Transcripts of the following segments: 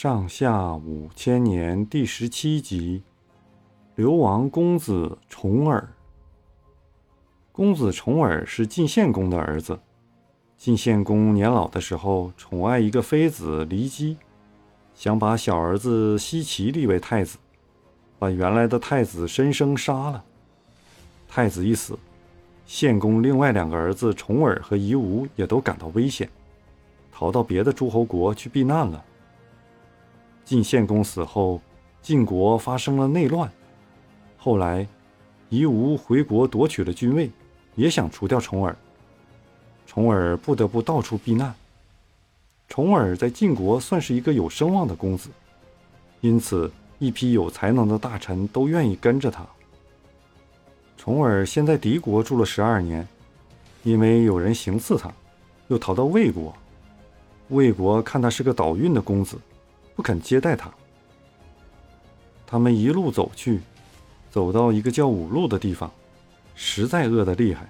上下五千年第十七集：流亡公子重耳。公子重耳是晋献公的儿子。晋献公年老的时候，宠爱一个妃子骊姬，想把小儿子奚齐立为太子，把原来的太子申生杀了。太子一死，献公另外两个儿子重耳和夷吾也都感到危险，逃到别的诸侯国去避难了。晋献公死后，晋国发生了内乱。后来，夷吾回国夺取了君位，也想除掉重耳。重耳不得不到处避难。重耳在晋国算是一个有声望的公子，因此一批有才能的大臣都愿意跟着他。重耳先在敌国住了十二年，因为有人行刺他，又逃到魏国。魏国看他是个倒运的公子。不肯接待他。他们一路走去，走到一个叫五路的地方，实在饿得厉害，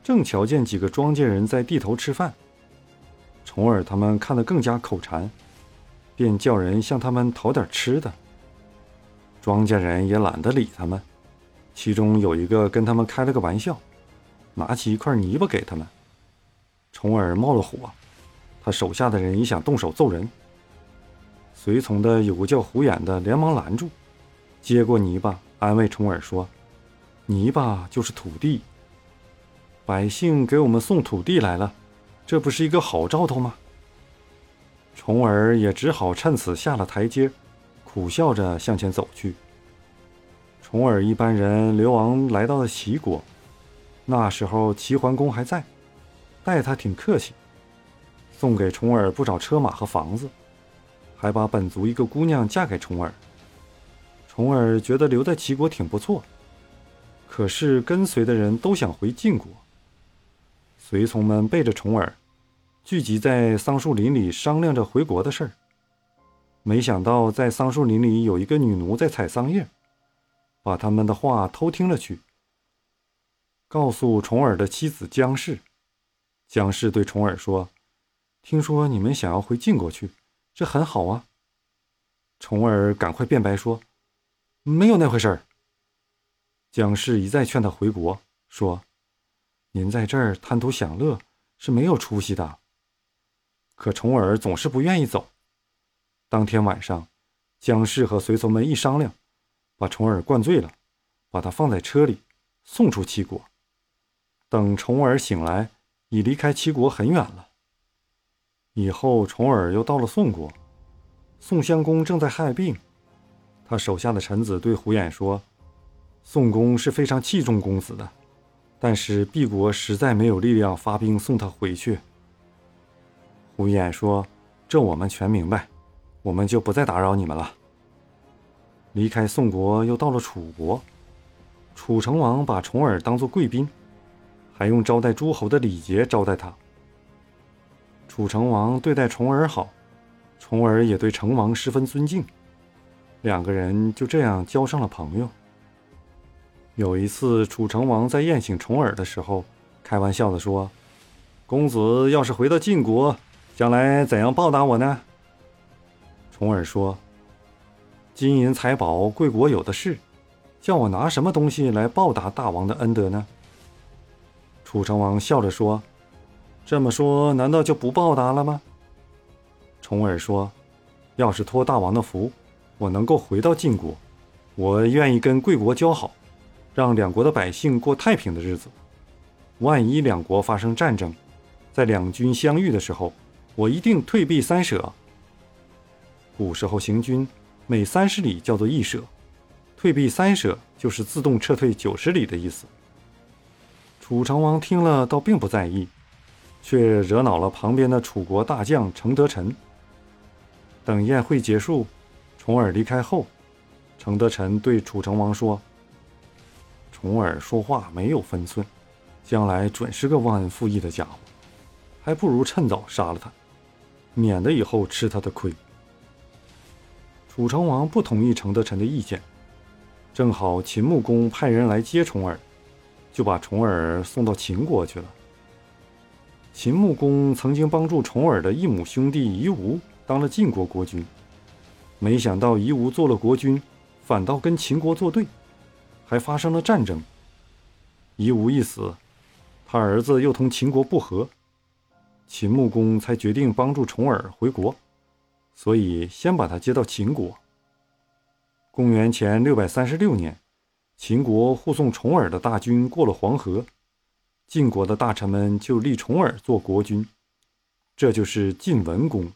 正瞧见几个庄稼人在地头吃饭。重耳他们看得更加口馋，便叫人向他们讨点吃的。庄稼人也懒得理他们，其中有一个跟他们开了个玩笑，拿起一块泥巴给他们。重耳冒了火，他手下的人也想动手揍人。随从的有个叫胡眼的，连忙拦住，接过泥巴，安慰重耳说：“泥巴就是土地，百姓给我们送土地来了，这不是一个好兆头吗？”重耳也只好趁此下了台阶，苦笑着向前走去。重耳一班人流亡来到了齐国，那时候齐桓公还在，待他挺客气，送给重耳不少车马和房子。还把本族一个姑娘嫁给重耳。重耳觉得留在齐国挺不错，可是跟随的人都想回晋国。随从们背着重耳，聚集在桑树林里商量着回国的事儿。没想到在桑树林里有一个女奴在采桑叶，把他们的话偷听了去，告诉重耳的妻子姜氏。姜氏对重耳说：“听说你们想要回晋国去。”这很好啊！重耳赶快辩白说：“没有那回事儿。”姜氏一再劝他回国，说：“您在这儿贪图享乐是没有出息的。”可重耳总是不愿意走。当天晚上，姜氏和随从们一商量，把重耳灌醉了，把他放在车里送出齐国。等重耳醒来，已离开齐国很远了。以后，重耳又到了宋国。宋襄公正在害病，他手下的臣子对胡偃说：“宋公是非常器重公子的，但是毕国实在没有力量发兵送他回去。”胡偃说：“这我们全明白，我们就不再打扰你们了。”离开宋国，又到了楚国。楚成王把重耳当作贵宾，还用招待诸侯的礼节招待他。楚成王对待重耳好，重耳也对成王十分尊敬，两个人就这样交上了朋友。有一次，楚成王在宴请重耳的时候，开玩笑地说：“公子要是回到晋国，将来怎样报答我呢？”重耳说：“金银财宝，贵国有的是，叫我拿什么东西来报答大王的恩德呢？”楚成王笑着说。这么说，难道就不报答了吗？重耳说：“要是托大王的福，我能够回到晋国，我愿意跟贵国交好，让两国的百姓过太平的日子。万一两国发生战争，在两军相遇的时候，我一定退避三舍。古时候行军，每三十里叫做一舍，退避三舍就是自动撤退九十里的意思。”楚成王听了，倒并不在意。却惹恼了旁边的楚国大将程德臣。等宴会结束，重耳离开后，程德臣对楚成王说：“重耳说话没有分寸，将来准是个忘恩负义的家伙，还不如趁早杀了他，免得以后吃他的亏。”楚成王不同意程德臣的意见，正好秦穆公派人来接重耳，就把重耳送到秦国去了。秦穆公曾经帮助重耳的异母兄弟夷吾当了晋国国君，没想到夷吾做了国君，反倒跟秦国作对，还发生了战争。夷吾一死，他儿子又同秦国不和，秦穆公才决定帮助重耳回国，所以先把他接到秦国。公元前六百三十六年，秦国护送重耳的大军过了黄河，晋国的大臣们就立重耳做国君，这就是晋文公。